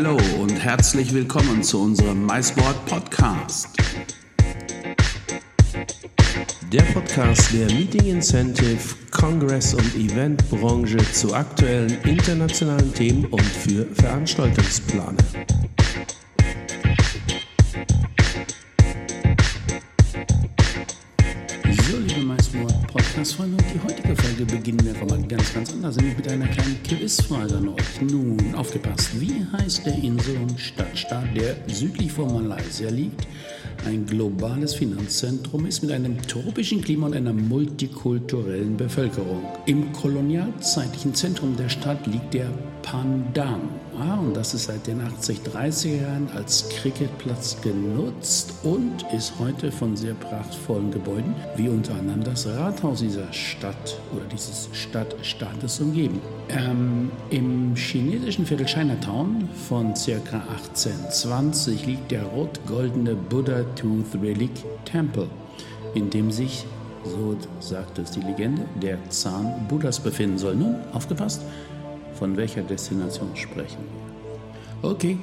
Hallo und herzlich willkommen zu unserem MySport Podcast. Der Podcast der Meeting Incentive, Congress und Eventbranche zu aktuellen internationalen Themen und für Veranstaltungsplaner. So, liebe MySport Podcast-Freunde, die heutige Folge beginnen wir einfach mal ganz, ganz anders, nämlich mit einer kleinen Quizfrage an euch. Nun, aufgepasst, wie heißt der Insel- und Stadtstaat, der südlich von Malaysia liegt? ein globales Finanzzentrum ist mit einem tropischen Klima und einer multikulturellen Bevölkerung. Im kolonialzeitlichen Zentrum der Stadt liegt der Pandang. Ah, und das ist seit den 80-30er Jahren als Cricketplatz genutzt und ist heute von sehr prachtvollen Gebäuden, wie unter anderem das Rathaus dieser Stadt oder dieses Stadtstaates umgeben. Ähm, Im chinesischen Viertel Chinatown von ca. 1820 liegt der rot-goldene Buddha Tooth Relic Temple, in dem sich so sagt es die Legende, der Zahn Buddhas befinden soll. Nun, aufgepasst, von welcher Destination sprechen wir? Okay,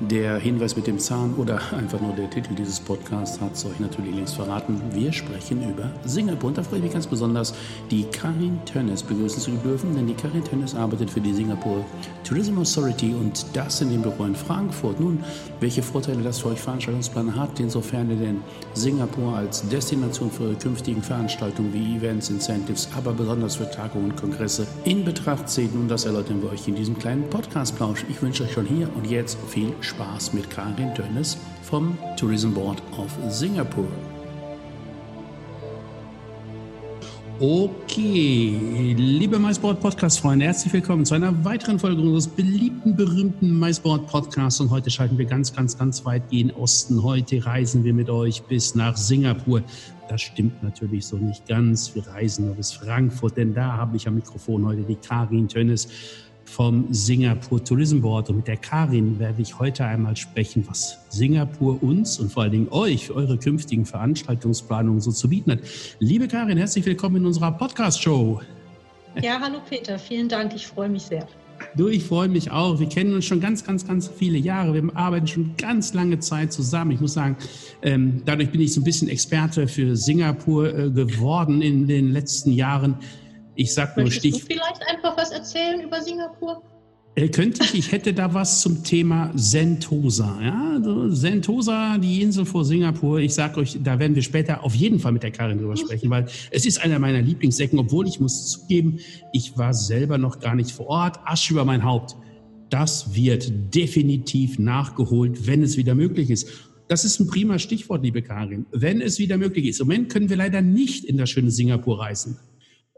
der Hinweis mit dem Zahn oder einfach nur der Titel dieses Podcasts hat es euch natürlich längst verraten. Wir sprechen über Singapur und da freue ich mich ganz besonders, die Karin Tönnes begrüßen zu dürfen, denn die Karin Tönnes arbeitet für die Singapur Tourism Authority und das in dem Büro in Frankfurt. Nun, welche Vorteile das für euch Veranstaltungsplaner hat, insofern ihr denn Singapur als Destination für eure künftigen Veranstaltungen wie Events, Incentives, aber besonders für Tagungen und Kongresse in Betracht zieht. Nun, das erläutern wir euch in diesem kleinen Podcast-Plausch. Ich wünsche euch schon hier und jetzt viel Spaß mit Karin Dönnes vom Tourism Board of Singapore. Okay, liebe MySport Podcast-Freunde, herzlich willkommen zu einer weiteren Folge unseres beliebten, berühmten MySport Podcasts. Und heute schalten wir ganz, ganz, ganz weit gen Osten. Heute reisen wir mit euch bis nach Singapur. Das stimmt natürlich so nicht ganz. Wir reisen nur bis Frankfurt, denn da habe ich am Mikrofon heute die Karin Tönnes vom Singapur Tourism Board. Und mit der Karin werde ich heute einmal sprechen, was Singapur uns und vor allen Dingen euch für eure künftigen Veranstaltungsplanungen so zu bieten hat. Liebe Karin, herzlich willkommen in unserer Podcast-Show. Ja, hallo Peter, vielen Dank, ich freue mich sehr. Du, ich freue mich auch. Wir kennen uns schon ganz, ganz, ganz viele Jahre. Wir arbeiten schon ganz lange Zeit zusammen. Ich muss sagen, ähm, dadurch bin ich so ein bisschen Experte für Singapur äh, geworden in den letzten Jahren. Ich sag nur Stich. Du vielleicht einfach was erzählen über Singapur? Äh, könnte ich, ich hätte da was zum Thema Sentosa. Ja? Also Sentosa, die Insel vor Singapur. Ich sage euch, da werden wir später auf jeden Fall mit der Karin drüber sprechen, weil es ist einer meiner Lieblingsecken, obwohl ich muss zugeben, ich war selber noch gar nicht vor Ort. Asche über mein Haupt. Das wird definitiv nachgeholt, wenn es wieder möglich ist. Das ist ein prima Stichwort, liebe Karin. Wenn es wieder möglich ist. Im Moment können wir leider nicht in das schöne Singapur reisen.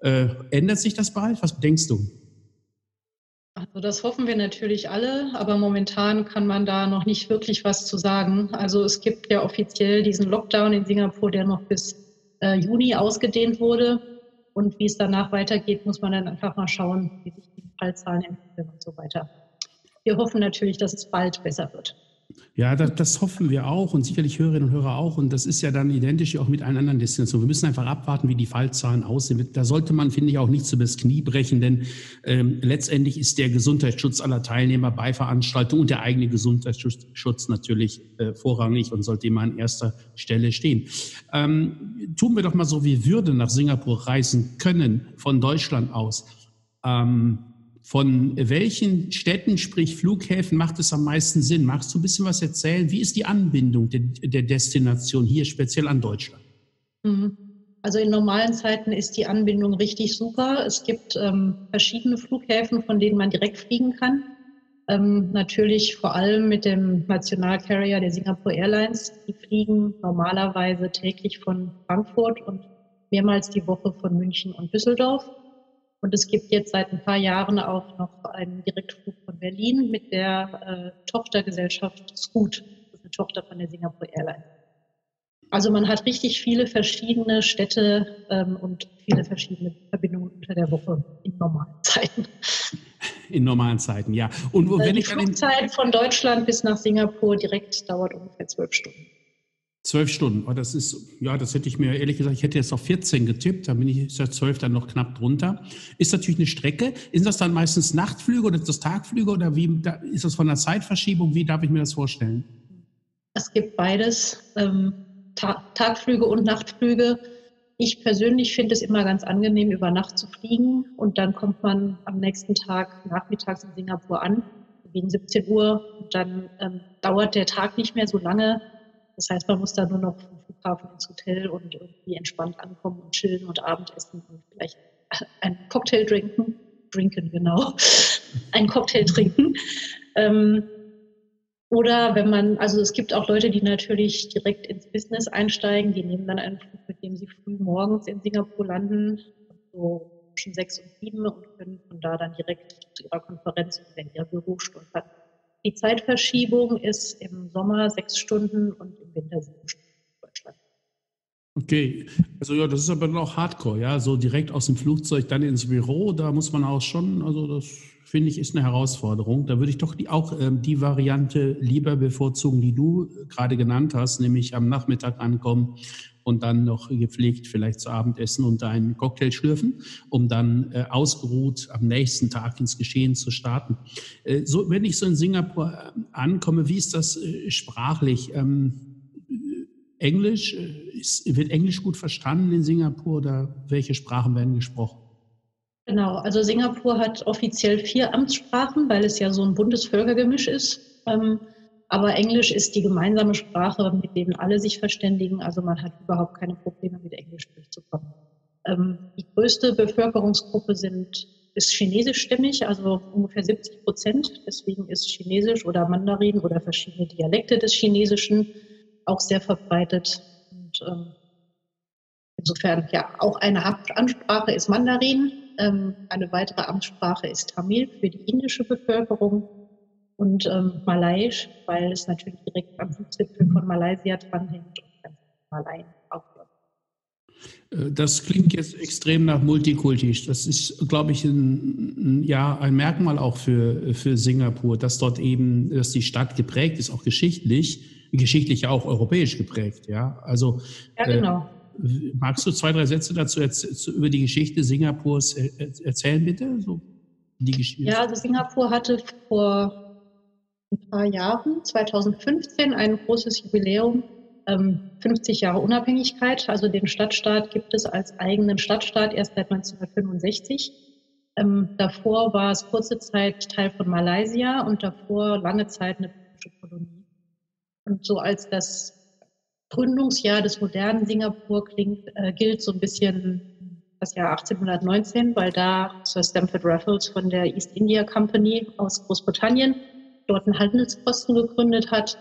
Äh, ändert sich das bald? Was denkst du? Also das hoffen wir natürlich alle, aber momentan kann man da noch nicht wirklich was zu sagen. Also es gibt ja offiziell diesen Lockdown in Singapur, der noch bis äh, Juni ausgedehnt wurde. Und wie es danach weitergeht, muss man dann einfach mal schauen, wie sich die Fallzahlen entwickeln und so weiter. Wir hoffen natürlich, dass es bald besser wird. Ja, das, das, hoffen wir auch und sicherlich Hörerinnen und Hörer auch. Und das ist ja dann identisch auch mit allen anderen Destinationen. Wir müssen einfach abwarten, wie die Fallzahlen aussehen. Da sollte man, finde ich, auch nichts übers Knie brechen, denn ähm, letztendlich ist der Gesundheitsschutz aller Teilnehmer bei Veranstaltungen und der eigene Gesundheitsschutz natürlich äh, vorrangig und sollte immer an erster Stelle stehen. Ähm, tun wir doch mal so, wir würden nach Singapur reisen können von Deutschland aus. Ähm, von welchen Städten, sprich Flughäfen, macht es am meisten Sinn? Magst du ein bisschen was erzählen? Wie ist die Anbindung der, der Destination hier speziell an Deutschland? Mhm. Also in normalen Zeiten ist die Anbindung richtig super. Es gibt ähm, verschiedene Flughäfen, von denen man direkt fliegen kann. Ähm, natürlich vor allem mit dem Nationalcarrier der Singapore Airlines. Die fliegen normalerweise täglich von Frankfurt und mehrmals die Woche von München und Düsseldorf. Und es gibt jetzt seit ein paar Jahren auch noch einen Direktflug von Berlin mit der äh, Tochtergesellschaft Scoot, das ist eine Tochter von der Singapore Airlines. Also man hat richtig viele verschiedene Städte ähm, und viele verschiedene Verbindungen unter der Woche in normalen Zeiten. In normalen Zeiten, ja. Und äh, wenn die ich Flugzeit von Deutschland bis nach Singapur direkt dauert ungefähr zwölf Stunden. Zwölf Stunden. Oh, das ist, ja, das hätte ich mir ehrlich gesagt, ich hätte jetzt auf 14 getippt, da bin ich seit zwölf dann noch knapp drunter. Ist natürlich eine Strecke. Ist das dann meistens Nachtflüge oder ist das Tagflüge oder wie ist das von der Zeitverschiebung? Wie darf ich mir das vorstellen? Es gibt beides, ähm, Ta Tagflüge und Nachtflüge. Ich persönlich finde es immer ganz angenehm, über Nacht zu fliegen und dann kommt man am nächsten Tag nachmittags in Singapur an, gegen 17 Uhr. Dann ähm, dauert der Tag nicht mehr so lange das heißt, man muss da nur noch vom Flughafen ins Hotel und irgendwie entspannt ankommen und chillen und Abendessen und vielleicht einen Cocktail trinken. Trinken, genau. einen Cocktail trinken. Ähm, oder wenn man, also es gibt auch Leute, die natürlich direkt ins Business einsteigen, die nehmen dann einen Flug, mit dem sie früh morgens in Singapur landen, so zwischen sechs und sieben und können von da dann direkt zu ihrer Konferenz in ihr Büro stolpern. Die Zeitverschiebung ist im Sommer sechs Stunden und im Winter sieben Stunden in Deutschland. Okay, also ja, das ist aber noch Hardcore, ja, so direkt aus dem Flugzeug dann ins Büro, da muss man auch schon, also das finde ich ist eine Herausforderung. Da würde ich doch die, auch ähm, die Variante lieber bevorzugen, die du gerade genannt hast, nämlich am Nachmittag ankommen und dann noch gepflegt vielleicht zu Abendessen und einen Cocktail schlürfen, um dann äh, ausgeruht am nächsten Tag ins Geschehen zu starten. Äh, so, wenn ich so in Singapur äh, ankomme, wie ist das äh, sprachlich? Ähm, Englisch, äh, ist, wird Englisch gut verstanden in Singapur oder welche Sprachen werden gesprochen? Genau, also Singapur hat offiziell vier Amtssprachen, weil es ja so ein Bundesvölkergemisch ist. Ähm, aber Englisch ist die gemeinsame Sprache, mit denen alle sich verständigen. Also man hat überhaupt keine Probleme, mit Englisch durchzukommen. Ähm, die größte Bevölkerungsgruppe sind, ist chinesischstämmig, also ungefähr 70 Prozent. Deswegen ist Chinesisch oder Mandarin oder verschiedene Dialekte des Chinesischen auch sehr verbreitet. Und, ähm, insofern, ja, auch eine Amtssprache ist Mandarin. Ähm, eine weitere Amtssprache ist Tamil für die indische Bevölkerung und ähm, Malaiisch, weil es natürlich direkt am Fußgipfel von Malaysia dranhängt und ganz Malaien aufläuft. Äh, das klingt jetzt extrem nach Multikulti. Das ist, glaube ich, ein, ja, ein Merkmal auch für, für Singapur, dass dort eben, dass die Stadt geprägt ist, auch geschichtlich, geschichtlich auch europäisch geprägt. Ja, also. Ja, genau. Äh, magst du zwei, drei Sätze dazu über die Geschichte Singapurs erzählen, bitte? So, die Geschichte. Ja, also Singapur hatte vor ein paar Jahren, 2015, ein großes Jubiläum, 50 ähm, Jahre Unabhängigkeit. Also den Stadtstaat gibt es als eigenen Stadtstaat erst seit 1965. Ähm, davor war es kurze Zeit Teil von Malaysia und davor lange Zeit eine britische Kolonie. Und so als das Gründungsjahr des modernen Singapur klingt, äh, gilt so ein bisschen das Jahr 1819, weil da Sir Stamford Raffles von der East India Company aus Großbritannien dort einen Handelsposten gegründet hat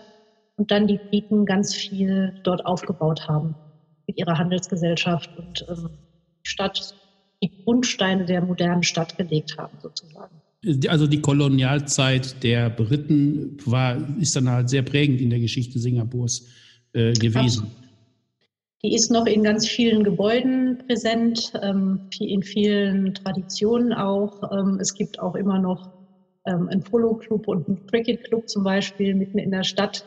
und dann die Briten ganz viel dort aufgebaut haben mit ihrer Handelsgesellschaft und ähm, die Stadt, die Grundsteine der modernen Stadt gelegt haben, sozusagen. Also die Kolonialzeit der Briten war, ist dann halt sehr prägend in der Geschichte Singapurs äh, gewesen. Absolut. Die ist noch in ganz vielen Gebäuden präsent, ähm, in vielen Traditionen auch. Ähm, es gibt auch immer noch ähm, ein Polo-Club und ein Cricket-Club zum Beispiel mitten in der Stadt.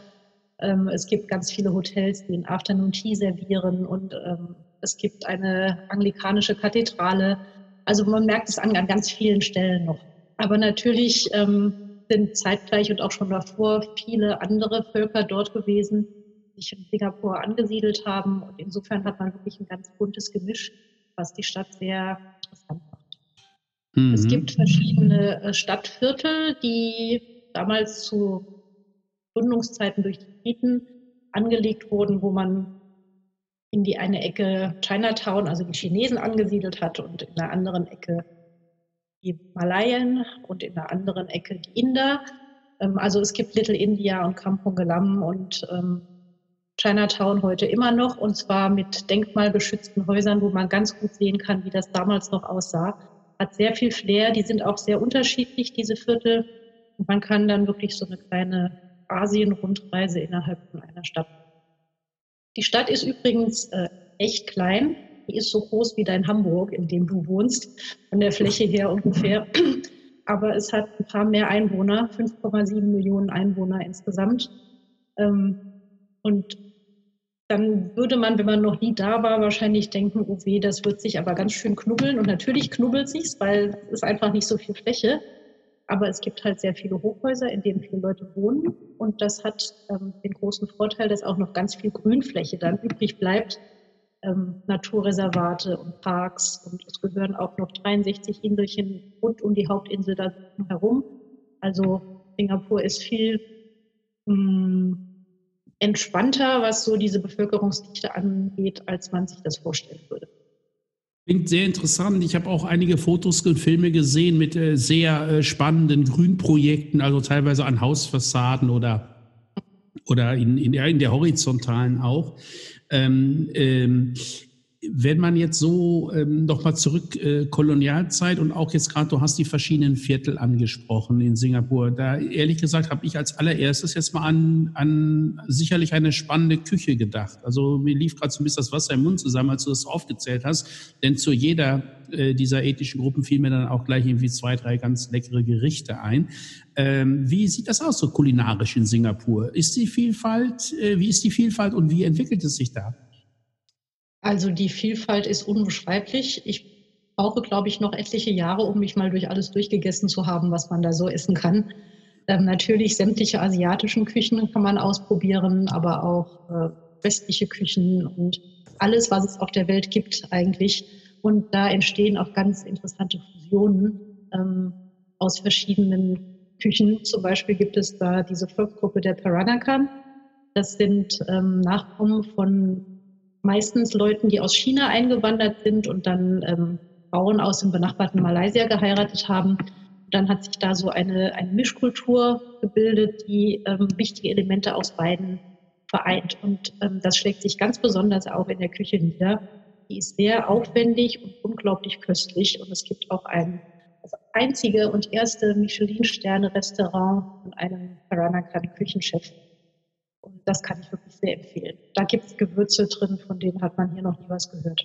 Ähm, es gibt ganz viele Hotels, die einen Afternoon Tea servieren und ähm, es gibt eine anglikanische Kathedrale. Also man merkt es an, an ganz vielen Stellen noch. Aber natürlich ähm, sind zeitgleich und auch schon davor viele andere Völker dort gewesen, die sich in Singapur angesiedelt haben. Und insofern hat man wirklich ein ganz buntes Gemisch, was die Stadt sehr interessant macht. Mhm. Es gibt verschiedene äh, Stadtviertel, die damals zu Gründungszeiten durch die Briten angelegt wurden, wo man in die eine Ecke Chinatown, also die Chinesen angesiedelt hat und in der anderen Ecke die Malayen und in der anderen Ecke die Inder. Ähm, also es gibt Little India und Kampong Glam und ähm, Chinatown heute immer noch und zwar mit denkmalgeschützten Häusern, wo man ganz gut sehen kann, wie das damals noch aussah hat sehr viel Flair. Die sind auch sehr unterschiedlich, diese Viertel. Und man kann dann wirklich so eine kleine Asien-Rundreise innerhalb von einer Stadt. Die Stadt ist übrigens äh, echt klein. Die ist so groß wie dein Hamburg, in dem du wohnst, von der Fläche her ungefähr. Aber es hat ein paar mehr Einwohner, 5,7 Millionen Einwohner insgesamt. Ähm, und dann würde man, wenn man noch nie da war, wahrscheinlich denken, oh weh, das wird sich aber ganz schön knubbeln. Und natürlich knubbelt sich's, weil es ist einfach nicht so viel Fläche. Aber es gibt halt sehr viele Hochhäuser, in denen viele Leute wohnen. Und das hat ähm, den großen Vorteil, dass auch noch ganz viel Grünfläche dann übrig bleibt. Ähm, Naturreservate und Parks. Und es gehören auch noch 63 Inselchen rund um die Hauptinsel da herum. Also Singapur ist viel mh, mm, entspannter, was so diese Bevölkerungsdichte angeht, als man sich das vorstellen würde. Klingt sehr interessant. Ich habe auch einige Fotos und Filme gesehen mit äh, sehr äh, spannenden Grünprojekten, also teilweise an Hausfassaden oder, oder in, in, in der horizontalen auch. Ähm, ähm, wenn man jetzt so ähm, nochmal zurück äh, Kolonialzeit und auch jetzt gerade, du hast die verschiedenen Viertel angesprochen in Singapur. Da ehrlich gesagt habe ich als allererstes jetzt mal an, an sicherlich eine spannende Küche gedacht. Also mir lief gerade so ein bisschen das Wasser im Mund zusammen, als du das aufgezählt hast. Denn zu jeder äh, dieser ethischen Gruppen fiel mir dann auch gleich irgendwie zwei, drei ganz leckere Gerichte ein. Ähm, wie sieht das aus so kulinarisch in Singapur? Ist die Vielfalt, äh, wie ist die Vielfalt und wie entwickelt es sich da? Also die Vielfalt ist unbeschreiblich. Ich brauche, glaube ich, noch etliche Jahre, um mich mal durch alles durchgegessen zu haben, was man da so essen kann. Ähm, natürlich sämtliche asiatischen Küchen kann man ausprobieren, aber auch äh, westliche Küchen und alles, was es auf der Welt gibt eigentlich. Und da entstehen auch ganz interessante Fusionen ähm, aus verschiedenen Küchen. Zum Beispiel gibt es da diese Volksgruppe der Peranakan. Das sind ähm, Nachkommen von meistens Leuten, die aus China eingewandert sind und dann ähm, Frauen aus dem benachbarten Malaysia geheiratet haben. Dann hat sich da so eine, eine Mischkultur gebildet, die ähm, wichtige Elemente aus beiden vereint. Und ähm, das schlägt sich ganz besonders auch in der Küche nieder. Die ist sehr aufwendig und unglaublich köstlich. Und es gibt auch ein das einzige und erste Michelin-Sterne-Restaurant von einem Peranakan-Küchenchef und das kann ich wirklich sehr empfehlen. Da gibt es Gewürze drin, von denen hat man hier noch nie was gehört.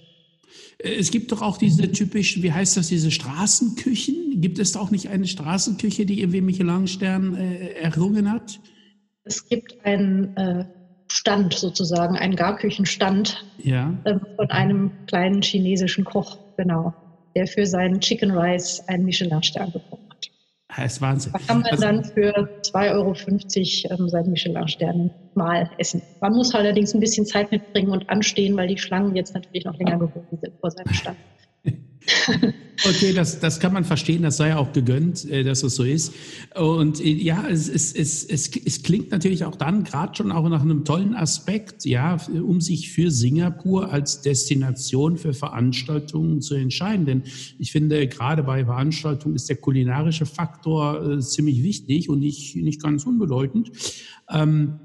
Äh, es gibt doch auch diese typischen, wie heißt das, diese Straßenküchen. Gibt es da auch nicht eine Straßenküche, die irgendwie Michelin-Stern äh, errungen hat? Es gibt einen äh, Stand sozusagen, einen Garküchenstand ja. äh, von einem kleinen chinesischen Koch, genau, der für seinen Chicken Rice einen Michelin-Stern bekommen hat. Das ist Wahnsinn. Da kann man also, dann für 2,50 Euro ähm, seinen Michelin-Stern mal essen. Man muss allerdings ein bisschen Zeit mitbringen und anstehen, weil die Schlangen jetzt natürlich noch länger geworden sind vor seinem Stand. Okay, das, das kann man verstehen, das sei auch gegönnt, äh, dass es so ist. Und äh, ja, es, es, es, es, es klingt natürlich auch dann gerade schon auch nach einem tollen Aspekt, ja, um sich für Singapur als Destination für Veranstaltungen zu entscheiden. Denn ich finde, gerade bei Veranstaltungen ist der kulinarische Faktor äh, ziemlich wichtig und nicht, nicht ganz unbedeutend. Ähm,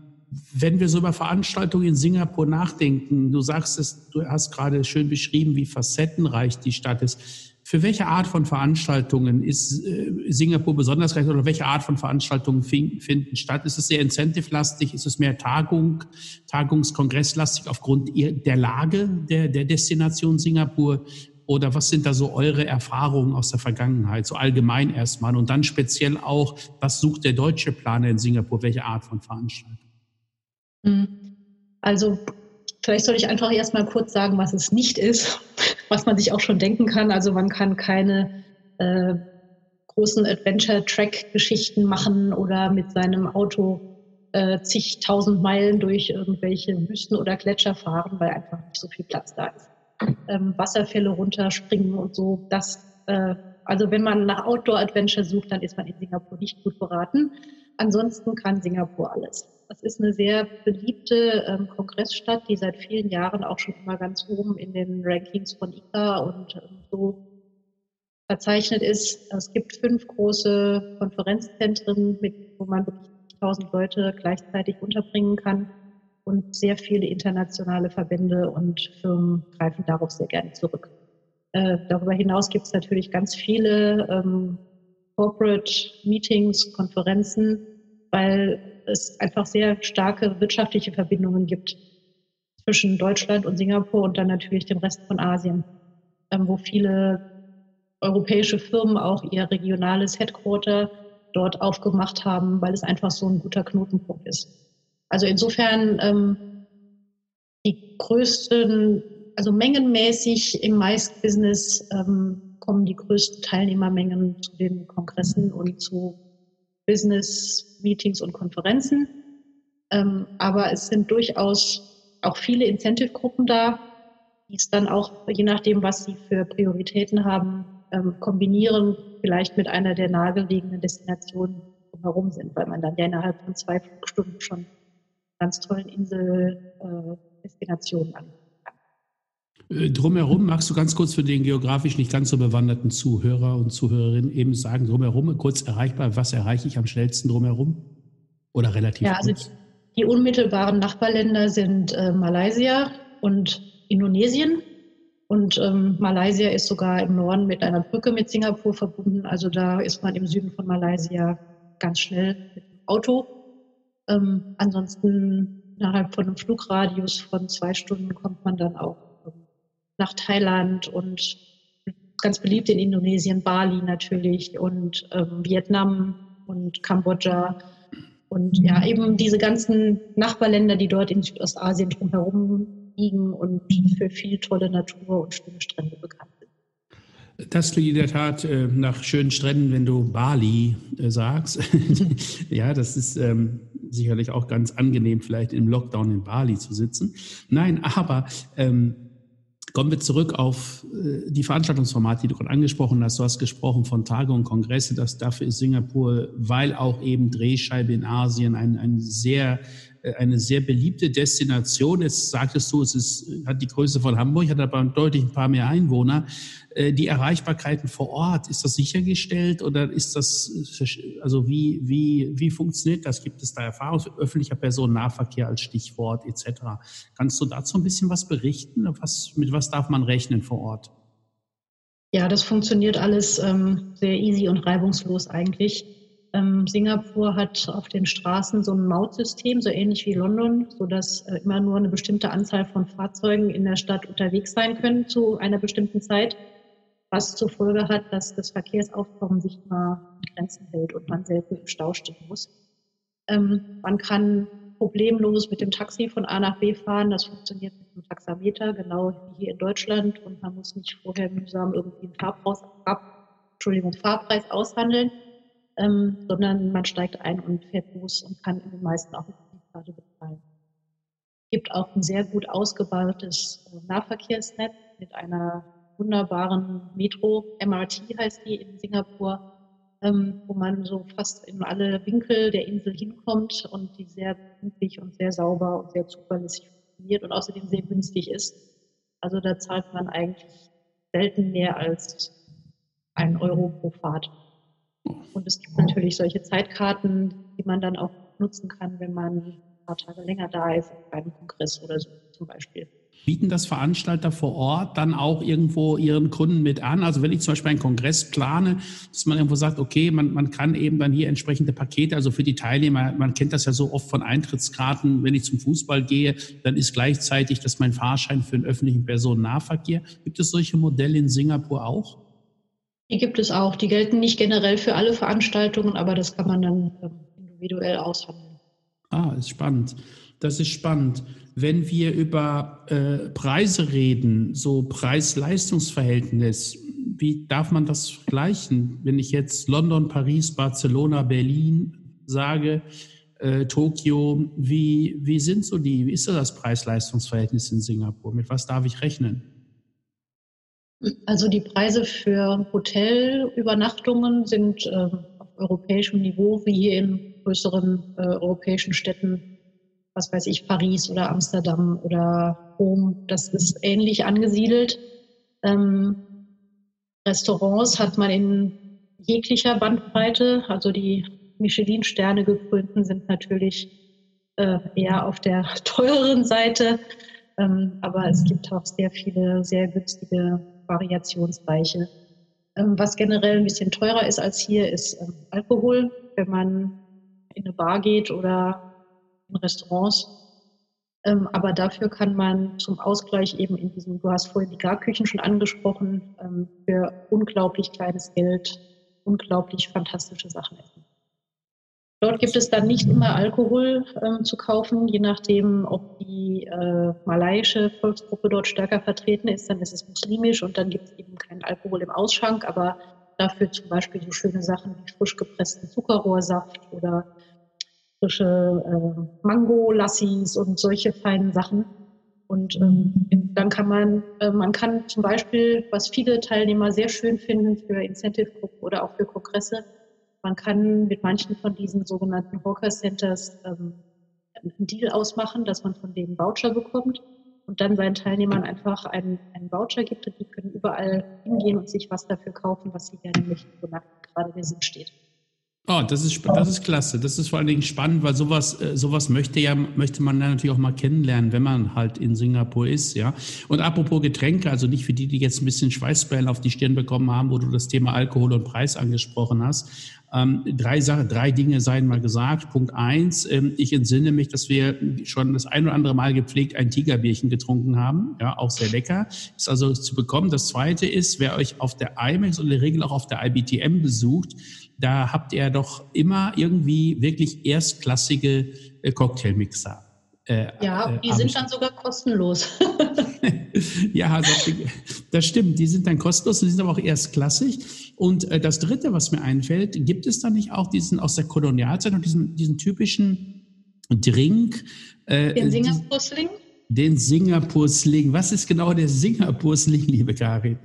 wenn wir so über Veranstaltungen in Singapur nachdenken, du sagst es, du hast gerade schön beschrieben, wie facettenreich die Stadt ist. Für welche Art von Veranstaltungen ist äh, Singapur besonders reich oder welche Art von Veranstaltungen finden statt? Ist es sehr incentive-lastig? Ist es mehr Tagung, Tagungskongresslastig aufgrund der Lage der, der Destination Singapur? Oder was sind da so eure Erfahrungen aus der Vergangenheit, so allgemein erstmal und dann speziell auch, was sucht der deutsche Planer in Singapur, welche Art von Veranstaltung? Hm. Also vielleicht soll ich einfach erstmal kurz sagen, was es nicht ist, was man sich auch schon denken kann. Also man kann keine äh, großen Adventure-Track-Geschichten machen oder mit seinem Auto äh, zigtausend Meilen durch irgendwelche Wüsten oder Gletscher fahren, weil einfach nicht so viel Platz da ist. Ähm, Wasserfälle runterspringen und so. Das, äh, also wenn man nach Outdoor-Adventure sucht, dann ist man in Singapur nicht gut beraten. Ansonsten kann Singapur alles. Das ist eine sehr beliebte ähm, Kongressstadt, die seit vielen Jahren auch schon immer ganz oben in den Rankings von ICA und ähm, so verzeichnet ist. Es gibt fünf große Konferenzzentren, mit, wo man wirklich 1000 Leute gleichzeitig unterbringen kann. Und sehr viele internationale Verbände und Firmen greifen darauf sehr gerne zurück. Äh, darüber hinaus gibt es natürlich ganz viele ähm, Corporate Meetings, Konferenzen, weil es einfach sehr starke wirtschaftliche Verbindungen gibt zwischen Deutschland und Singapur und dann natürlich dem Rest von Asien, ähm, wo viele europäische Firmen auch ihr regionales Headquarter dort aufgemacht haben, weil es einfach so ein guter Knotenpunkt ist. Also insofern ähm, die größten, also mengenmäßig im Mais-Business ähm, kommen die größten Teilnehmermengen zu den Kongressen und zu Business-Meetings und Konferenzen. Ähm, aber es sind durchaus auch viele Incentive-Gruppen da, die es dann auch, je nachdem, was sie für Prioritäten haben, ähm, kombinieren, vielleicht mit einer der nahegelegenen Destinationen drumherum sind, weil man dann ja innerhalb von zwei Flugstunden schon ganz tollen Inseldestinationen äh, an. Äh, drumherum magst du ganz kurz für den geografisch nicht ganz so bewanderten Zuhörer und Zuhörerinnen eben sagen, drumherum kurz erreichbar, was erreiche ich am schnellsten drumherum? Oder relativ ja, also kurz? Die, die unmittelbaren Nachbarländer sind äh, Malaysia und Indonesien. Und ähm, Malaysia ist sogar im Norden mit einer Brücke mit Singapur verbunden. Also da ist man im Süden von Malaysia ganz schnell mit dem Auto. Ähm, ansonsten innerhalb von einem Flugradius von zwei Stunden kommt man dann auch nach Thailand und ganz beliebt in Indonesien, Bali natürlich und ähm, Vietnam und Kambodscha. Und ja, eben diese ganzen Nachbarländer, die dort in Südostasien drumherum liegen und für viel tolle Natur und schöne Strände bekannt sind. Das klingt in der Tat äh, nach schönen Stränden, wenn du Bali äh, sagst. ja, das ist ähm, sicherlich auch ganz angenehm, vielleicht im Lockdown in Bali zu sitzen. Nein, aber ähm, Kommen wir zurück auf äh, die Veranstaltungsformate, die du gerade angesprochen hast. Du hast gesprochen von Tage und Kongresse. Das, dafür ist Singapur, weil auch eben Drehscheibe in Asien ein, ein sehr äh, eine sehr beliebte Destination. Jetzt sagtest du, es ist, hat die Größe von Hamburg, hat aber deutlich ein paar mehr Einwohner. Äh, die Erreichbarkeiten vor Ort, ist das sichergestellt oder ist das, also wie, wie, wie funktioniert das? Gibt es da Erfahrung? Öffentlicher Personennahverkehr als Stichwort etc. Kannst du dazu ein bisschen was berichten? Was, mit was darf man rechnen vor Ort? Ja, das funktioniert alles ähm, sehr easy und reibungslos eigentlich. Ähm, Singapur hat auf den Straßen so ein Mautsystem, so ähnlich wie London, sodass äh, immer nur eine bestimmte Anzahl von Fahrzeugen in der Stadt unterwegs sein können zu einer bestimmten Zeit, was zur Folge hat, dass das Verkehrsaufkommen sich mal in Grenzen hält und man selten im Stau stehen muss. Ähm, man kann problemlos mit dem Taxi von A nach B fahren. Das funktioniert mit einem Taxameter, genau wie hier in Deutschland. Und man muss nicht vorher mühsam irgendwie einen Fahrpreis, Entschuldigung, Fahrpreis aushandeln ähm, sondern man steigt ein und fährt los und kann in den meisten auch eine Kreditkarte bezahlen. Es gibt auch ein sehr gut ausgebautes äh, Nahverkehrsnetz mit einer wunderbaren Metro, MRT heißt die in Singapur, ähm, wo man so fast in alle Winkel der Insel hinkommt und die sehr pünktlich und sehr sauber und sehr zuverlässig funktioniert und außerdem sehr günstig ist. Also da zahlt man eigentlich selten mehr als einen Euro pro Fahrt. Und es gibt natürlich solche Zeitkarten, die man dann auch nutzen kann, wenn man ein paar Tage länger da ist, bei einem Kongress oder so zum Beispiel. Bieten das Veranstalter vor Ort dann auch irgendwo ihren Kunden mit an? Also wenn ich zum Beispiel einen Kongress plane, dass man irgendwo sagt, okay, man, man kann eben dann hier entsprechende Pakete, also für die Teilnehmer, man kennt das ja so oft von Eintrittskarten, wenn ich zum Fußball gehe, dann ist gleichzeitig das mein Fahrschein für den öffentlichen Personennahverkehr. Gibt es solche Modelle in Singapur auch? Die gibt es auch. Die gelten nicht generell für alle Veranstaltungen, aber das kann man dann ähm, individuell aushandeln. Ah, ist spannend. Das ist spannend. Wenn wir über äh, Preise reden, so Preis-Leistungs-Verhältnis, wie darf man das vergleichen? Wenn ich jetzt London, Paris, Barcelona, Berlin sage, äh, Tokio, wie, wie sind so die, wie ist das Preis-Leistungs-Verhältnis in Singapur? Mit was darf ich rechnen? Also die Preise für Hotelübernachtungen sind äh, auf europäischem Niveau, wie hier in größeren äh, europäischen Städten, was weiß ich, Paris oder Amsterdam oder Rom. Das ist ähnlich angesiedelt. Ähm, Restaurants hat man in jeglicher Bandbreite. Also die Michelin-Sterne gekrönten sind natürlich äh, eher auf der teureren Seite. Ähm, aber es gibt auch sehr viele sehr günstige variationsreiche. Ähm, was generell ein bisschen teurer ist als hier, ist ähm, Alkohol. Wenn man in eine Bar geht oder in Restaurants. Ähm, aber dafür kann man zum Ausgleich eben in diesem, du hast vorhin die Garküchen schon angesprochen, für unglaublich kleines Geld unglaublich fantastische Sachen essen. Dort gibt es dann nicht immer Alkohol ähm, zu kaufen, je nachdem, ob die äh, malaiische Volksgruppe dort stärker vertreten ist, dann ist es muslimisch und dann gibt es eben keinen Alkohol im Ausschank, aber dafür zum Beispiel so schöne Sachen wie frisch gepressten Zuckerrohrsaft oder frische äh, Mango-Lassis und solche feinen Sachen. Und ähm, dann kann man, äh, man kann zum Beispiel, was viele Teilnehmer sehr schön finden für Incentive-Gruppen oder auch für Kongresse, man kann mit manchen von diesen sogenannten Hawker Centers ähm, einen Deal ausmachen, dass man von denen Voucher bekommt und dann seinen Teilnehmern einfach einen, einen Voucher gibt und die können überall hingehen und sich was dafür kaufen, was sie gerne möchten, wonach gerade der Sinn steht. Oh, das ist, das ist klasse. Das ist vor allen Dingen spannend, weil sowas, äh, sowas möchte ja, möchte man natürlich auch mal kennenlernen, wenn man halt in Singapur ist, ja. Und apropos Getränke, also nicht für die, die jetzt ein bisschen Schweißperlen auf die Stirn bekommen haben, wo du das Thema Alkohol und Preis angesprochen hast. Ähm, drei Sachen, drei Dinge seien mal gesagt. Punkt eins, ähm, ich entsinne mich, dass wir schon das ein oder andere Mal gepflegt ein Tigerbierchen getrunken haben. Ja, auch sehr lecker. Ist also zu bekommen. Das zweite ist, wer euch auf der IMAX und in der Regel auch auf der IBTM besucht, da habt ihr doch immer irgendwie wirklich erstklassige äh, Cocktailmixer. Äh, ja, äh, die sind dann sogar kostenlos. ja, das, das, stimmt. Die sind dann kostenlos, die sind aber auch erstklassig. Und äh, das Dritte, was mir einfällt, gibt es da nicht auch diesen aus der Kolonialzeit und diesen, diesen typischen Drink? Äh, den Singapur-Sling? Den Singapur-Sling. Was ist genau der Singapur-Sling, liebe Karin?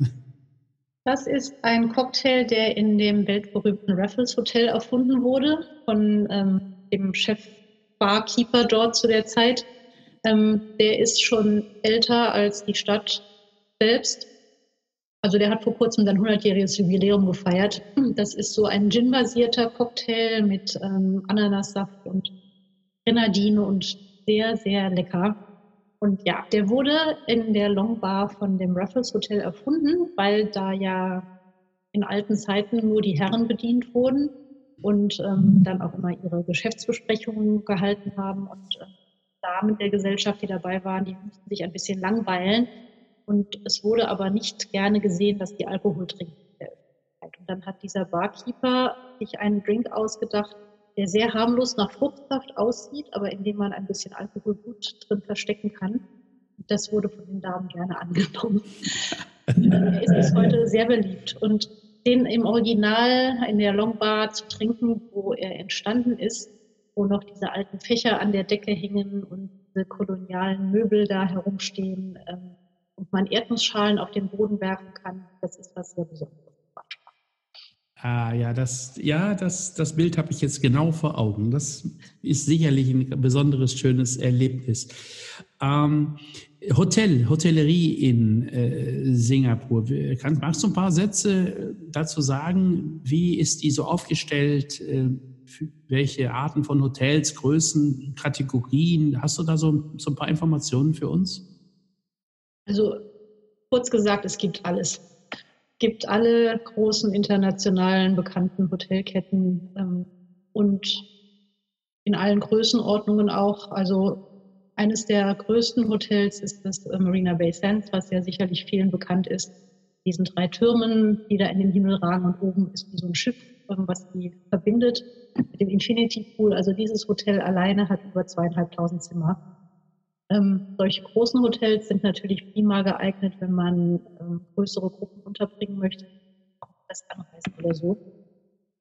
Das ist ein Cocktail, der in dem weltberühmten Raffles Hotel erfunden wurde von ähm, dem Chef Barkeeper dort zu der Zeit. Ähm, der ist schon älter als die Stadt selbst. Also der hat vor kurzem sein 100-jähriges Jubiläum gefeiert. Das ist so ein Gin-basierter Cocktail mit ähm, Ananassaft und Grenadine und sehr, sehr lecker. Und ja, der wurde in der Long Bar von dem Raffles Hotel erfunden, weil da ja in alten Zeiten nur die Herren bedient wurden und ähm, dann auch immer ihre Geschäftsbesprechungen gehalten haben. Und äh, Damen der Gesellschaft, die dabei waren, die mussten sich ein bisschen langweilen. Und es wurde aber nicht gerne gesehen, dass die Alkohol trinken Und dann hat dieser Barkeeper sich einen Drink ausgedacht, der sehr harmlos nach Fruchtsaft aussieht, aber in dem man ein bisschen Alkohol gut drin verstecken kann. Das wurde von den Damen gerne angenommen. er ist bis heute sehr beliebt. Und den im Original in der Longbar zu trinken, wo er entstanden ist, wo noch diese alten Fächer an der Decke hängen und diese kolonialen Möbel da herumstehen ähm, und man Erdnussschalen auf den Boden werfen kann, das ist was sehr Besonderes. Ah, ja, das, ja, das, das Bild habe ich jetzt genau vor Augen. Das ist sicherlich ein besonderes, schönes Erlebnis. Ähm, Hotel, Hotellerie in äh, Singapur. Kann, magst du ein paar Sätze dazu sagen? Wie ist die so aufgestellt? Äh, welche Arten von Hotels, Größen, Kategorien? Hast du da so, so ein paar Informationen für uns? Also kurz gesagt, es gibt alles. Es gibt alle großen internationalen bekannten Hotelketten ähm, und in allen Größenordnungen auch. Also eines der größten Hotels ist das äh, Marina Bay Sands, was ja sicherlich vielen bekannt ist. Diesen drei Türmen, die da in den Himmel ragen und oben ist wie so ein Schiff, ähm, was die verbindet mit dem Infinity Pool. Also dieses Hotel alleine hat über zweieinhalbtausend Zimmer. Ähm, solche großen Hotels sind natürlich prima geeignet, wenn man ähm, größere Gruppen unterbringen möchte, das anreisen oder so.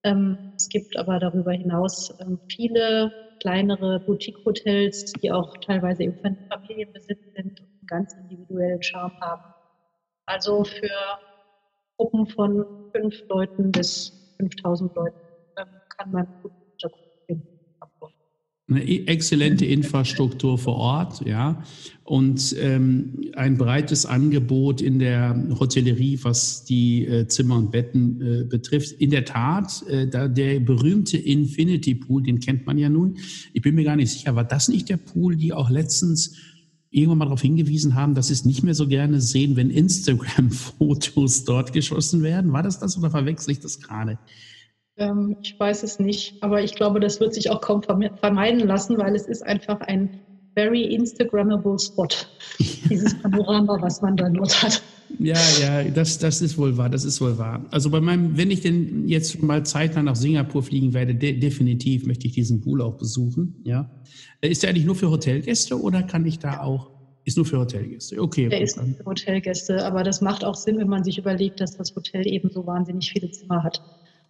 Ähm, es gibt aber darüber hinaus ähm, viele kleinere Boutique-Hotels, die auch teilweise im Familienbesitz sind und einen ganz individuellen Charme haben. Also für Gruppen von fünf Leuten bis 5000 Leuten ähm, kann man gut eine exzellente Infrastruktur vor Ort, ja, und ähm, ein breites Angebot in der Hotellerie, was die äh, Zimmer und Betten äh, betrifft. In der Tat, äh, da der berühmte Infinity Pool, den kennt man ja nun. Ich bin mir gar nicht sicher, war das nicht der Pool, die auch letztens irgendwann mal darauf hingewiesen haben, dass sie es nicht mehr so gerne sehen, wenn Instagram-Fotos dort geschossen werden? War das das oder verwechsel ich das gerade? Ähm, ich weiß es nicht, aber ich glaube, das wird sich auch kaum vermeiden lassen, weil es ist einfach ein very Instagrammable Spot, dieses Panorama, was man da dort hat. Ja, ja, das, das ist wohl wahr, das ist wohl wahr. Also bei meinem, wenn ich denn jetzt mal zeitnah nach Singapur fliegen werde, de definitiv möchte ich diesen Pool auch besuchen, ja. Ist der eigentlich nur für Hotelgäste oder kann ich da auch, ist nur für Hotelgäste, okay. Der ist für Hotelgäste, aber das macht auch Sinn, wenn man sich überlegt, dass das Hotel eben so wahnsinnig viele Zimmer hat.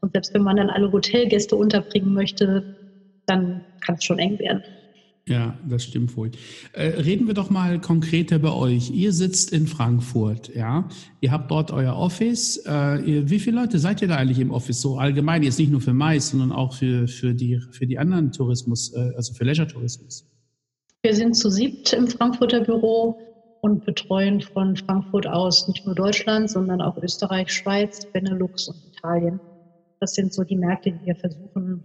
Und selbst wenn man dann alle Hotelgäste unterbringen möchte, dann kann es schon eng werden. Ja, das stimmt wohl. Äh, reden wir doch mal konkreter bei euch. Ihr sitzt in Frankfurt, ja. Ihr habt dort euer Office. Äh, ihr, wie viele Leute seid ihr da eigentlich im Office so allgemein? Jetzt nicht nur für Mais, sondern auch für, für, die, für die anderen Tourismus, äh, also für Leisure-Tourismus. Wir sind zu siebt im Frankfurter Büro und betreuen von Frankfurt aus nicht nur Deutschland, sondern auch Österreich, Schweiz, Benelux und Italien. Das sind so die Märkte, die wir versuchen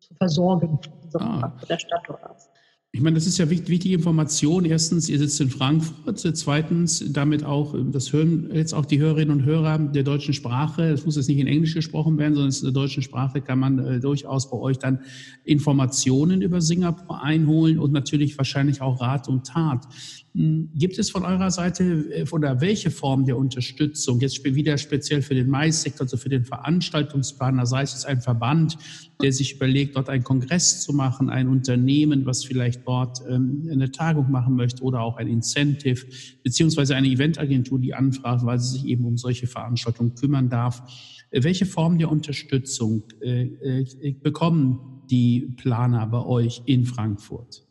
zu versorgen ah. Frankfurter Standort aus. Ich meine, das ist ja wichtige Information. Erstens, ihr sitzt in Frankfurt. Zweitens, damit auch, das hören jetzt auch die Hörerinnen und Hörer der deutschen Sprache. Es muss jetzt nicht in Englisch gesprochen werden, sondern in der deutschen Sprache kann man äh, durchaus bei euch dann Informationen über Singapur einholen und natürlich wahrscheinlich auch Rat und Tat. Hm, gibt es von eurer Seite äh, oder welche Form der Unterstützung, jetzt wieder speziell für den Maissektor, also für den Veranstaltungsplaner, sei es ein Verband, der sich überlegt, dort einen Kongress zu machen, ein Unternehmen, was vielleicht dort ähm, eine Tagung machen möchte oder auch ein Incentive, beziehungsweise eine Eventagentur, die anfragt, weil sie sich eben um solche Veranstaltungen kümmern darf. Äh, welche Form der Unterstützung äh, bekommen die Planer bei euch in Frankfurt?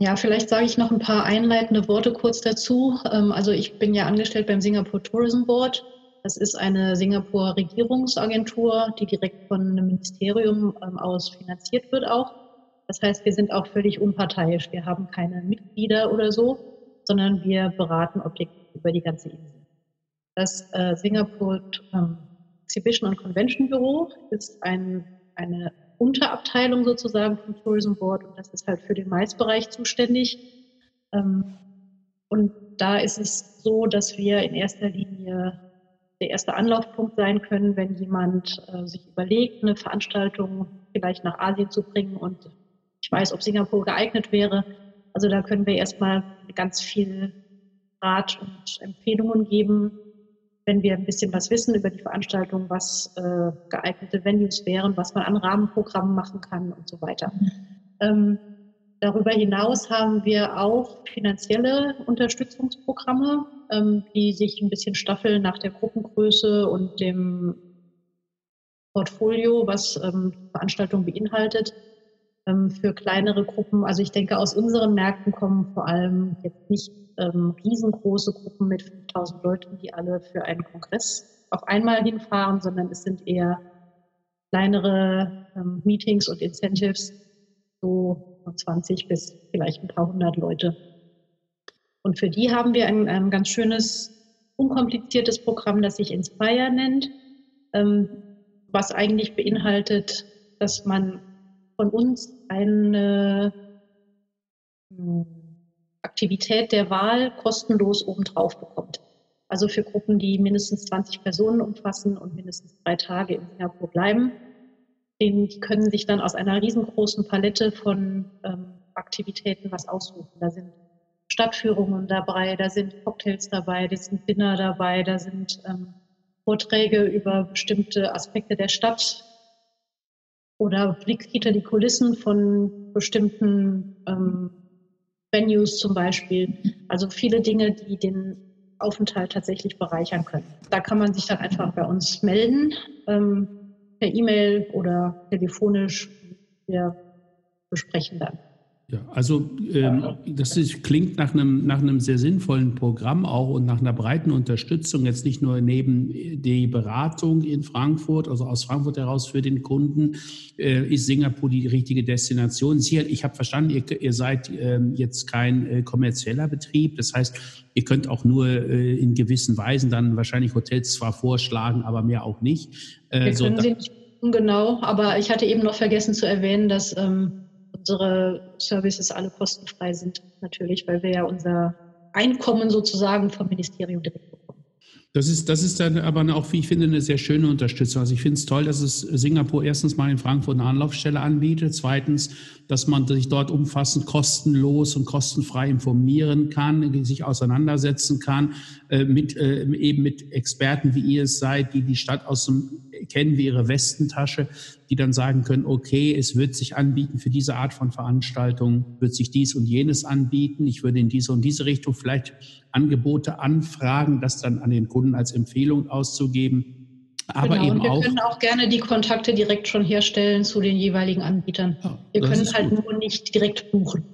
Ja, vielleicht sage ich noch ein paar einleitende Worte kurz dazu. Ähm, also ich bin ja angestellt beim Singapore Tourism Board. Das ist eine Singapur Regierungsagentur, die direkt von einem Ministerium ähm, aus finanziert wird auch. Das heißt, wir sind auch völlig unparteiisch. Wir haben keine Mitglieder oder so, sondern wir beraten objektiv über die ganze Insel. Das äh, Singapore ähm, Exhibition and Convention Büro ist ein, eine Unterabteilung sozusagen vom Tourism Board und das ist halt für den Maisbereich zuständig. Ähm, und da ist es so, dass wir in erster Linie der erste Anlaufpunkt sein können, wenn jemand äh, sich überlegt, eine Veranstaltung vielleicht nach Asien zu bringen und ich weiß, ob Singapur geeignet wäre. Also da können wir erstmal ganz viel Rat und Empfehlungen geben, wenn wir ein bisschen was wissen über die Veranstaltung, was äh, geeignete Venues wären, was man an Rahmenprogrammen machen kann und so weiter. Ähm, darüber hinaus haben wir auch finanzielle Unterstützungsprogramme, ähm, die sich ein bisschen staffeln nach der Gruppengröße und dem Portfolio, was ähm, Veranstaltung beinhaltet. Ähm, für kleinere Gruppen, also ich denke, aus unseren Märkten kommen vor allem jetzt nicht ähm, riesengroße Gruppen mit 5000 Leuten, die alle für einen Kongress auf einmal hinfahren, sondern es sind eher kleinere ähm, Meetings und Incentives, so von 20 bis vielleicht ein paar hundert Leute. Und für die haben wir ein, ein ganz schönes, unkompliziertes Programm, das sich Inspire nennt, ähm, was eigentlich beinhaltet, dass man von uns eine hm, Aktivität der Wahl kostenlos obendrauf bekommt. Also für Gruppen, die mindestens 20 Personen umfassen und mindestens drei Tage in Singapur bleiben. Die können sich dann aus einer riesengroßen Palette von ähm, Aktivitäten was aussuchen. Da sind Stadtführungen dabei, da sind Cocktails dabei, da sind Dinner dabei, da sind ähm, Vorträge über bestimmte Aspekte der Stadt oder Blick hinter die Kulissen von bestimmten ähm, Venues zum Beispiel. Also viele Dinge, die den Aufenthalt tatsächlich bereichern können. Da kann man sich dann einfach bei uns melden, ähm, per E-Mail oder telefonisch. Wir besprechen dann. Ja, also ähm, das ist, klingt nach einem, nach einem sehr sinnvollen Programm auch und nach einer breiten Unterstützung, jetzt nicht nur neben die Beratung in Frankfurt, also aus Frankfurt heraus für den Kunden, äh, ist Singapur die richtige Destination. Sie, ich habe verstanden, ihr, ihr seid äh, jetzt kein äh, kommerzieller Betrieb, das heißt, ihr könnt auch nur äh, in gewissen Weisen dann wahrscheinlich Hotels zwar vorschlagen, aber mehr auch nicht. Äh, Wir können so, sie nicht genau, aber ich hatte eben noch vergessen zu erwähnen, dass ähm, unsere Services alle kostenfrei sind, natürlich, weil wir ja unser Einkommen sozusagen vom Ministerium direkt bekommen. Das ist, das ist dann aber auch, wie ich finde, eine sehr schöne Unterstützung. Also ich finde es toll, dass es Singapur erstens mal in Frankfurt eine Anlaufstelle anbietet. Zweitens, dass man sich dort umfassend kostenlos und kostenfrei informieren kann, sich auseinandersetzen kann, äh, mit, äh, eben mit Experten, wie ihr es seid, die die Stadt aus dem, kennen wie ihre Westentasche, die dann sagen können, okay, es wird sich anbieten für diese Art von Veranstaltung, wird sich dies und jenes anbieten. Ich würde in diese und diese Richtung vielleicht Angebote anfragen, das dann an den Kunden als Empfehlung auszugeben. Aber genau, eben und wir auch, können auch gerne die Kontakte direkt schon herstellen zu den jeweiligen Anbietern. Ja, wir können halt gut. nur nicht direkt buchen.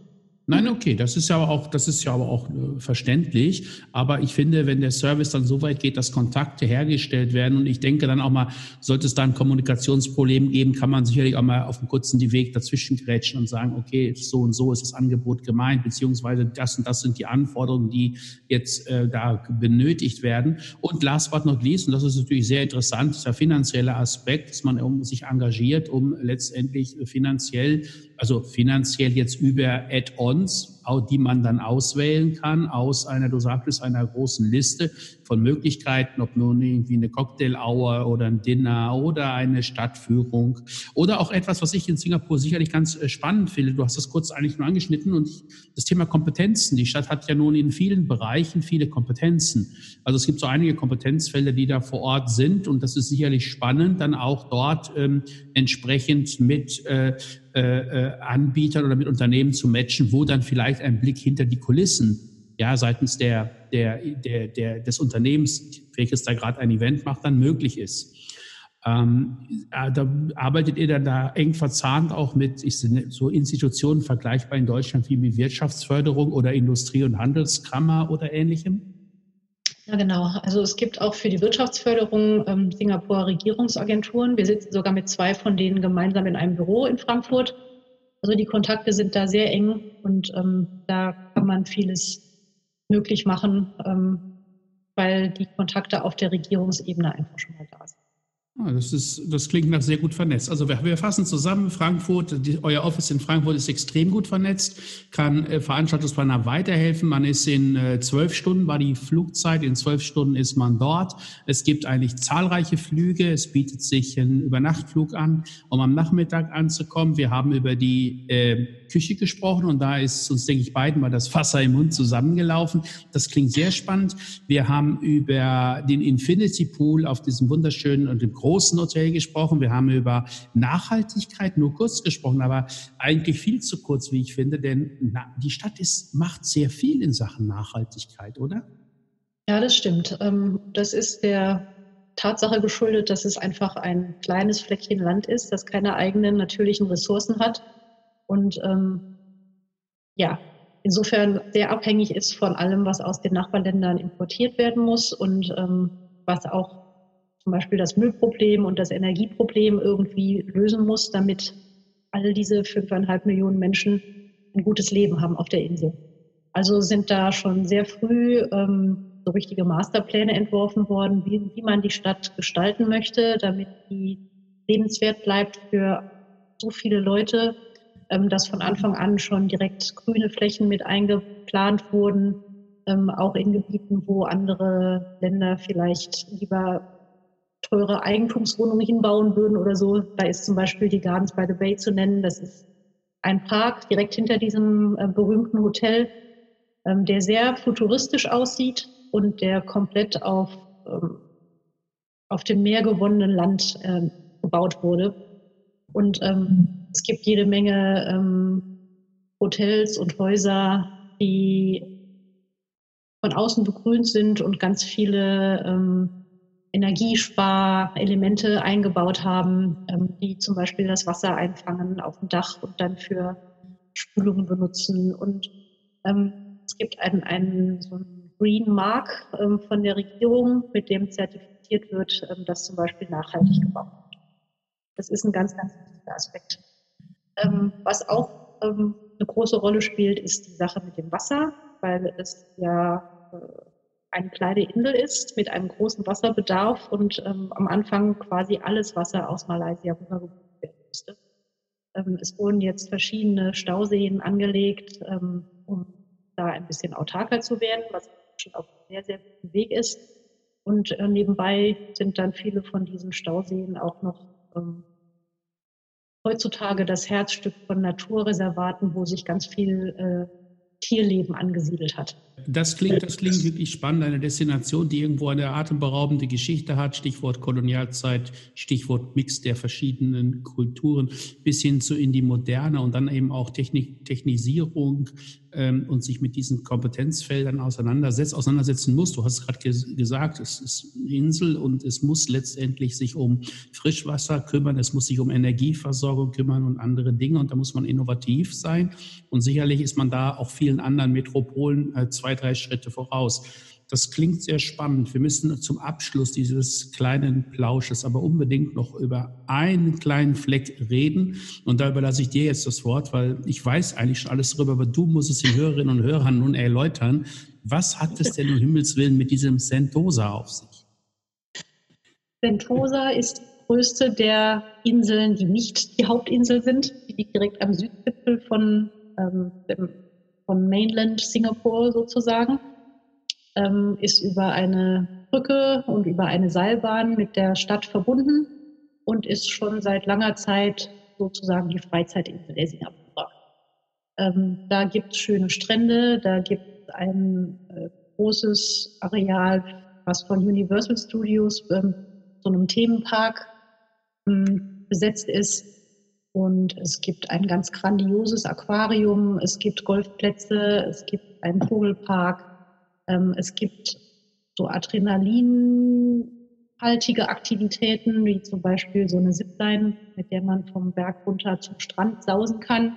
Nein, okay, das ist ja auch, das ist ja aber auch äh, verständlich. Aber ich finde, wenn der Service dann so weit geht, dass Kontakte hergestellt werden und ich denke dann auch mal, sollte es da ein Kommunikationsproblem geben, kann man sicherlich auch mal auf dem kurzen die Weg dazwischen grätschen und sagen, okay, so und so ist das Angebot gemeint, beziehungsweise das und das sind die Anforderungen, die jetzt äh, da benötigt werden. Und last but not least, und das ist natürlich sehr interessant, ist der finanzielle Aspekt, dass man um sich engagiert, um letztendlich finanziell also finanziell jetzt über Add-ons die man dann auswählen kann aus einer, du sagtest, einer großen Liste von Möglichkeiten, ob nun irgendwie eine Cocktail-Hour oder ein Dinner oder eine Stadtführung oder auch etwas, was ich in Singapur sicherlich ganz äh, spannend finde. Du hast das kurz eigentlich nur angeschnitten und das Thema Kompetenzen. Die Stadt hat ja nun in vielen Bereichen viele Kompetenzen. Also es gibt so einige Kompetenzfelder, die da vor Ort sind und das ist sicherlich spannend, dann auch dort ähm, entsprechend mit äh, äh, äh Anbietern oder mit Unternehmen zu matchen, wo dann vielleicht ein Blick hinter die Kulissen, ja, seitens der, der, der, der, des Unternehmens, welches da gerade ein Event macht, dann möglich ist. Ähm, äh, da arbeitet ihr dann da eng verzahnt auch mit ich, so Institutionen vergleichbar in Deutschland wie Wirtschaftsförderung oder Industrie- und Handelskammer oder ähnlichem? Ja, genau. Also es gibt auch für die Wirtschaftsförderung ähm, Singapurer Regierungsagenturen. Wir sitzen sogar mit zwei von denen gemeinsam in einem Büro in Frankfurt. Also die Kontakte sind da sehr eng und ähm, da kann man vieles möglich machen, ähm, weil die Kontakte auf der Regierungsebene einfach schon mal da sind. Ah, das, ist, das klingt nach sehr gut vernetzt. Also wir, wir fassen zusammen, Frankfurt, die, euer Office in Frankfurt ist extrem gut vernetzt, kann äh, Veranstaltungsplaner weiterhelfen. Man ist in äh, zwölf Stunden, war die Flugzeit, in zwölf Stunden ist man dort. Es gibt eigentlich zahlreiche Flüge, es bietet sich ein Übernachtflug an, um am Nachmittag anzukommen. Wir haben über die äh, Küche gesprochen und da ist uns, denke ich, beiden mal das Wasser im Mund zusammengelaufen. Das klingt sehr spannend. Wir haben über den Infinity Pool auf diesem wunderschönen und dem großen Hotel gesprochen. Wir haben über Nachhaltigkeit nur kurz gesprochen, aber eigentlich viel zu kurz, wie ich finde, denn die Stadt ist, macht sehr viel in Sachen Nachhaltigkeit, oder? Ja, das stimmt. Ähm, das ist der Tatsache geschuldet, dass es einfach ein kleines Fleckchen Land ist, das keine eigenen natürlichen Ressourcen hat und ähm, ja, insofern sehr abhängig ist von allem, was aus den Nachbarländern importiert werden muss und ähm, was auch zum Beispiel das Müllproblem und das Energieproblem irgendwie lösen muss, damit all diese fünfeinhalb Millionen Menschen ein gutes Leben haben auf der Insel. Also sind da schon sehr früh ähm, so richtige Masterpläne entworfen worden, wie, wie man die Stadt gestalten möchte, damit die lebenswert bleibt für so viele Leute, ähm, dass von Anfang an schon direkt grüne Flächen mit eingeplant wurden, ähm, auch in Gebieten, wo andere Länder vielleicht lieber teure Eigentumswohnungen hinbauen würden oder so. Da ist zum Beispiel die Gardens by the Bay zu nennen. Das ist ein Park direkt hinter diesem äh, berühmten Hotel, ähm, der sehr futuristisch aussieht und der komplett auf, ähm, auf dem Meer gewonnenen Land äh, gebaut wurde. Und ähm, es gibt jede Menge ähm, Hotels und Häuser, die von außen begrünt sind und ganz viele ähm, Energiesparelemente eingebaut haben, ähm, die zum Beispiel das Wasser einfangen auf dem Dach und dann für Spülungen benutzen. Und ähm, es gibt einen, einen so einen Green Mark ähm, von der Regierung, mit dem zertifiziert wird, ähm, dass zum Beispiel nachhaltig gebaut wird. Das ist ein ganz, ganz wichtiger Aspekt. Ähm, was auch ähm, eine große Rolle spielt, ist die Sache mit dem Wasser, weil es ja äh, eine kleine Insel ist mit einem großen Wasserbedarf und ähm, am Anfang quasi alles Wasser aus Malaysia rübergebracht werden musste. Ähm, es wurden jetzt verschiedene Stauseen angelegt, ähm, um da ein bisschen autarker zu werden, was schon auf einem sehr, sehr guten Weg ist. Und äh, nebenbei sind dann viele von diesen Stauseen auch noch ähm, heutzutage das Herzstück von Naturreservaten, wo sich ganz viel äh, Tierleben angesiedelt hat. Das klingt, das klingt wirklich spannend. Eine Destination, die irgendwo eine atemberaubende Geschichte hat. Stichwort Kolonialzeit, Stichwort Mix der verschiedenen Kulturen bis hin zu in die Moderne und dann eben auch Technik, Technisierung ähm, und sich mit diesen Kompetenzfeldern auseinandersetzt, auseinandersetzen muss. Du hast es gerade ges gesagt, es ist eine Insel und es muss letztendlich sich um Frischwasser kümmern, es muss sich um Energieversorgung kümmern und andere Dinge und da muss man innovativ sein und sicherlich ist man da auch vielen anderen Metropolen äh, zwei, drei Schritte voraus. Das klingt sehr spannend. Wir müssen zum Abschluss dieses kleinen Plausches aber unbedingt noch über einen kleinen Fleck reden. Und da überlasse ich dir jetzt das Wort, weil ich weiß eigentlich schon alles darüber, aber du musst es den Hörerinnen und Hörern nun erläutern. Was hat es denn um Himmels Willen mit diesem Sentosa auf sich? Sentosa ist die größte der Inseln, die nicht die Hauptinsel sind. Die liegt direkt am Südgipfel von, ähm, dem, von Mainland Singapur sozusagen ähm, ist über eine Brücke und über eine Seilbahn mit der Stadt verbunden und ist schon seit langer Zeit sozusagen die Freizeitinsel der Singapurer. Ähm, da gibt es schöne Strände, da gibt es ein äh, großes Areal, was von Universal Studios, ähm, so einem Themenpark, ähm, besetzt ist. Und es gibt ein ganz grandioses Aquarium, es gibt Golfplätze, es gibt einen Vogelpark, ähm, es gibt so adrenalinhaltige Aktivitäten, wie zum Beispiel so eine Zipline, mit der man vom Berg runter zum Strand sausen kann.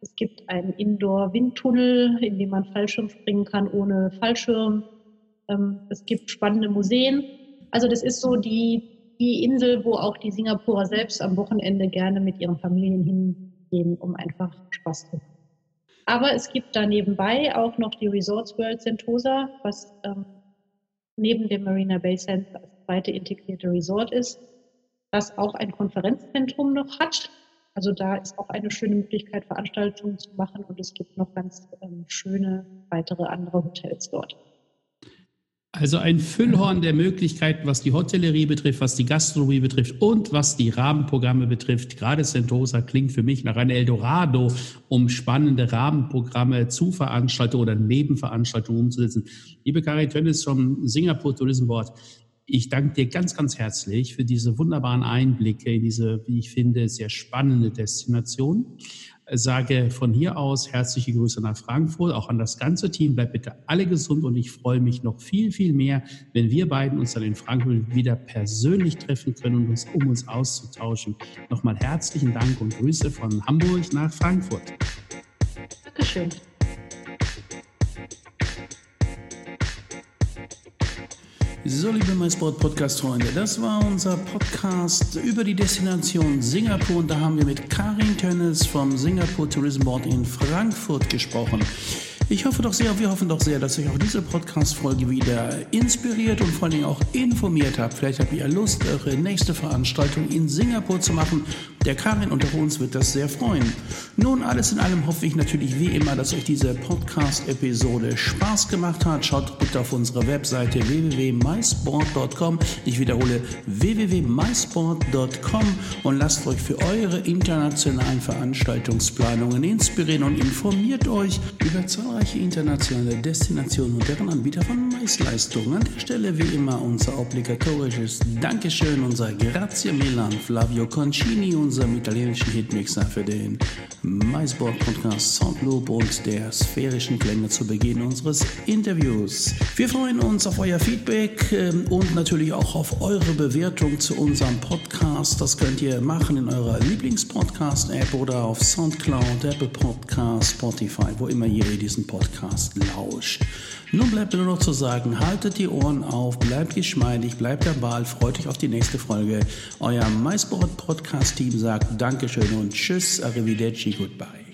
Es gibt einen Indoor-Windtunnel, in dem man Fallschirm springen kann ohne Fallschirm. Ähm, es gibt spannende Museen. Also das ist so die, die Insel, wo auch die Singapurer selbst am Wochenende gerne mit ihren Familien hingehen, um einfach Spaß zu haben. Aber es gibt da nebenbei auch noch die Resorts World Sentosa, was ähm, neben dem Marina Bay Sands das zweite integrierte Resort ist, das auch ein Konferenzzentrum noch hat. Also da ist auch eine schöne Möglichkeit, Veranstaltungen zu machen und es gibt noch ganz ähm, schöne weitere andere Hotels dort. Also ein Füllhorn der Möglichkeiten, was die Hotellerie betrifft, was die Gastronomie betrifft und was die Rahmenprogramme betrifft. Gerade Sentosa klingt für mich nach einem Eldorado, um spannende Rahmenprogramme zu Veranstaltungen oder Nebenveranstaltungen umzusetzen. Liebe Karin Tönnes vom Singapore Tourism Board, ich danke dir ganz, ganz herzlich für diese wunderbaren Einblicke in diese, wie ich finde, sehr spannende Destination sage von hier aus herzliche Grüße nach Frankfurt, auch an das ganze Team. Bleibt bitte alle gesund und ich freue mich noch viel, viel mehr, wenn wir beiden uns dann in Frankfurt wieder persönlich treffen können, und uns, um uns auszutauschen. Nochmal herzlichen Dank und Grüße von Hamburg nach Frankfurt. Dankeschön. So, liebe MySport Podcast-Freunde, das war unser Podcast über die Destination Singapur. Und da haben wir mit Karin Tönnes vom Singapore Tourism Board in Frankfurt gesprochen. Ich hoffe doch sehr, wir hoffen doch sehr, dass euch auch diese Podcast-Folge wieder inspiriert und vor allen Dingen auch informiert habt. Vielleicht habt ihr Lust, eure nächste Veranstaltung in Singapur zu machen. Der Karin unter uns wird das sehr freuen. Nun, alles in allem hoffe ich natürlich wie immer, dass euch diese Podcast-Episode Spaß gemacht hat. Schaut bitte auf unsere Webseite www.mysport.com. Ich wiederhole www.mysport.com und lasst euch für eure internationalen Veranstaltungsplanungen inspirieren und informiert euch über zahlreiche internationale Destinationen und deren Anbieter von Maisleistungen. An der Stelle wie immer unser obligatorisches Dankeschön, unser Grazie Milan, Flavio Concini, unserem italienischen Hitmixer für den Maisboard Podcast Soundloop und der sphärischen Klänge zu Beginn unseres Interviews. Wir freuen uns auf euer Feedback ähm, und natürlich auch auf eure Bewertung zu unserem Podcast. Das könnt ihr machen in eurer Lieblingspodcast-App oder auf Soundcloud, Apple Podcast, Spotify, wo immer ihr diesen Podcast lauscht. Nun bleibt nur noch zu sagen, haltet die Ohren auf, bleibt geschmeidig, bleibt am Ball, freut euch auf die nächste Folge. Euer MySport Podcast Team sagt Dankeschön und Tschüss, Arrivederci, Goodbye.